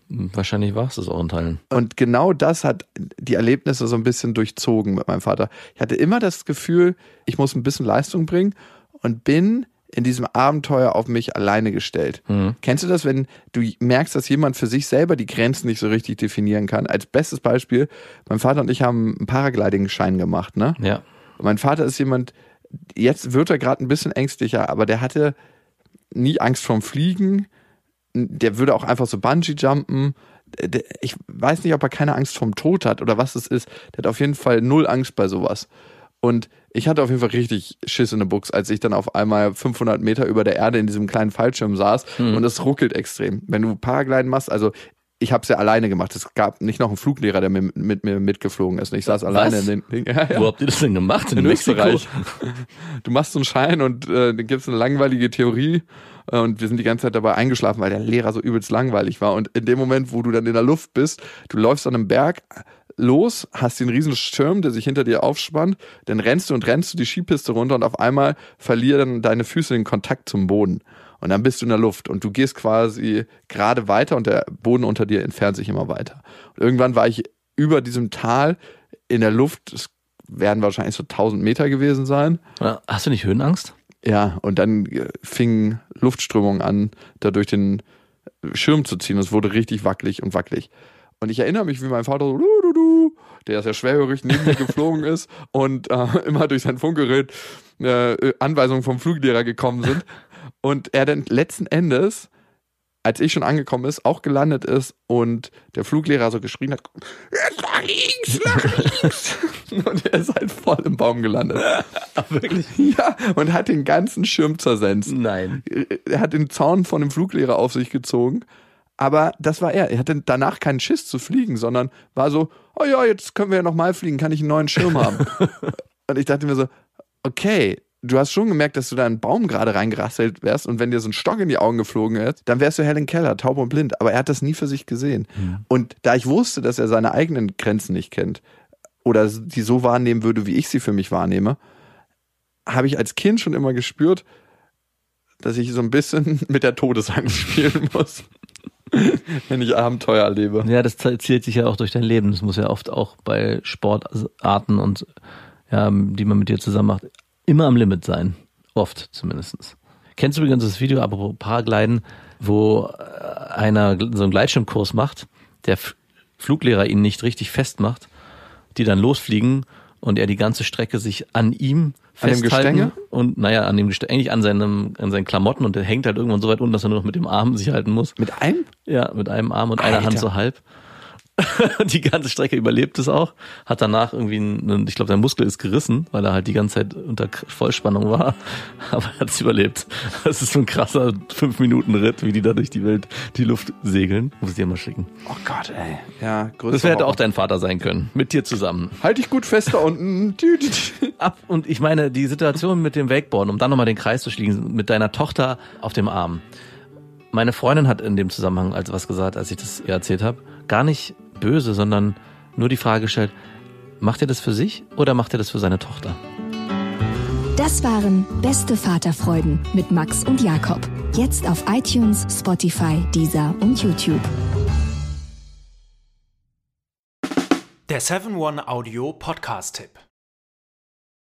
wahrscheinlich war es das auch in Teilen. Und genau das hat die Erlebnisse so ein bisschen durchzogen mit meinem Vater. Ich hatte immer das Gefühl, ich muss ein bisschen Leistung bringen und bin in diesem Abenteuer auf mich alleine gestellt. Kennst du das, wenn du merkst, dass jemand für sich selber die Grenzen nicht so richtig definieren kann? Als bestes Beispiel, mein Vater und ich haben einen Paragliding-Schein gemacht, ne? Ja. Und mein Vater ist jemand, jetzt wird er gerade ein bisschen ängstlicher, aber der hatte nie Angst vorm Fliegen. Der würde auch einfach so Bungee jumpen. Ich weiß nicht, ob er keine Angst vorm Tod hat oder was es ist. Der hat auf jeden Fall null Angst bei sowas. Und ich hatte auf jeden Fall richtig Schiss in der Buchs, als ich dann auf einmal 500 Meter über der Erde in diesem kleinen Fallschirm saß und es ruckelt extrem. Wenn du Paragliden machst, also ich habe es ja alleine gemacht. Es gab nicht noch einen Fluglehrer, der mit, mit mir mitgeflogen ist. Und ich saß alleine in den Ding. Ja, ja Wo habt ihr das denn gemacht? In, in? Österreich. Du machst so einen Schein und äh, dann gibt's eine langweilige Theorie äh, und wir sind die ganze Zeit dabei eingeschlafen, weil der Lehrer so übelst langweilig war. Und in dem Moment, wo du dann in der Luft bist, du läufst an einem Berg los, hast den riesen Schirm, der sich hinter dir aufspannt, dann rennst du und rennst du die Skipiste runter und auf einmal verlieren deine Füße den Kontakt zum Boden. Und dann bist du in der Luft und du gehst quasi gerade weiter und der Boden unter dir entfernt sich immer weiter. Und irgendwann war ich über diesem Tal in der Luft, es werden wahrscheinlich so 1000 Meter gewesen sein. Hast du nicht Höhenangst? Ja, und dann äh, fingen Luftströmungen an, da durch den Schirm zu ziehen. Es wurde richtig wackelig und wackelig. Und ich erinnere mich, wie mein Vater so, du, du, der ist ja schwerhörig neben mir geflogen ist und äh, immer durch sein Funkgerät äh, Anweisungen vom Fluglehrer gekommen sind. Und er dann letzten Endes, als ich schon angekommen ist, auch gelandet ist und der Fluglehrer so geschrien hat, nach links, nach links. und er ist halt voll im Baum gelandet. Wirklich? Ja, und hat den ganzen Schirm zersenzt. Nein. Er hat den Zaun von dem Fluglehrer auf sich gezogen. Aber das war er. Er hatte danach keinen Schiss zu fliegen, sondern war so, oh ja, jetzt können wir ja nochmal fliegen, kann ich einen neuen Schirm haben. und ich dachte mir so, okay, du hast schon gemerkt, dass du da in einen Baum gerade reingerasselt wärst und wenn dir so ein Stock in die Augen geflogen ist, dann wärst du Helen Keller, taub und blind. Aber er hat das nie für sich gesehen. Und da ich wusste, dass er seine eigenen Grenzen nicht kennt oder die so wahrnehmen würde, wie ich sie für mich wahrnehme, habe ich als Kind schon immer gespürt, dass ich so ein bisschen mit der Todesangst spielen muss, wenn ich Abenteuer erlebe. Ja, das zielt sich ja auch durch dein Leben. Das muss ja oft auch bei Sportarten und ja, die man mit dir zusammen macht, immer am Limit sein. Oft zumindest. Kennst du übrigens das Video, apropos Paragliden, wo äh, einer so einen Gleitschirmkurs macht, der Fluglehrer ihn nicht richtig festmacht, die dann losfliegen und er die ganze Strecke sich an ihm An dem festhalten Gestänge? und naja, an dem Gestänge, eigentlich an seinem, an seinen Klamotten und der hängt halt irgendwann so weit unten, dass er nur noch mit dem Arm sich halten muss. Mit einem? Ja, mit einem Arm und einer Alter. Hand so halb. die ganze Strecke überlebt es auch. Hat danach irgendwie, einen, ich glaube, sein Muskel ist gerissen, weil er halt die ganze Zeit unter Vollspannung war. Aber er hat es überlebt. Das ist so ein krasser 5-Minuten-Ritt, wie die da durch die Welt, die Luft segeln. Muss ich dir mal schicken. Oh Gott, ey. Ja, größer. Das hätte auch dein Vater sein können. Mit dir zusammen. Halt dich gut fest da unten. Ab, und ich meine, die Situation mit dem Wakeboarden, um dann nochmal den Kreis zu schließen, mit deiner Tochter auf dem Arm. Meine Freundin hat in dem Zusammenhang als was gesagt, als ich das ihr erzählt habe. Gar nicht böse, sondern nur die Frage gestellt, macht er das für sich oder macht er das für seine Tochter? Das waren Beste Vaterfreuden mit Max und Jakob. Jetzt auf iTunes, Spotify, Deezer und YouTube. Der 7-One-Audio-Podcast-Tipp.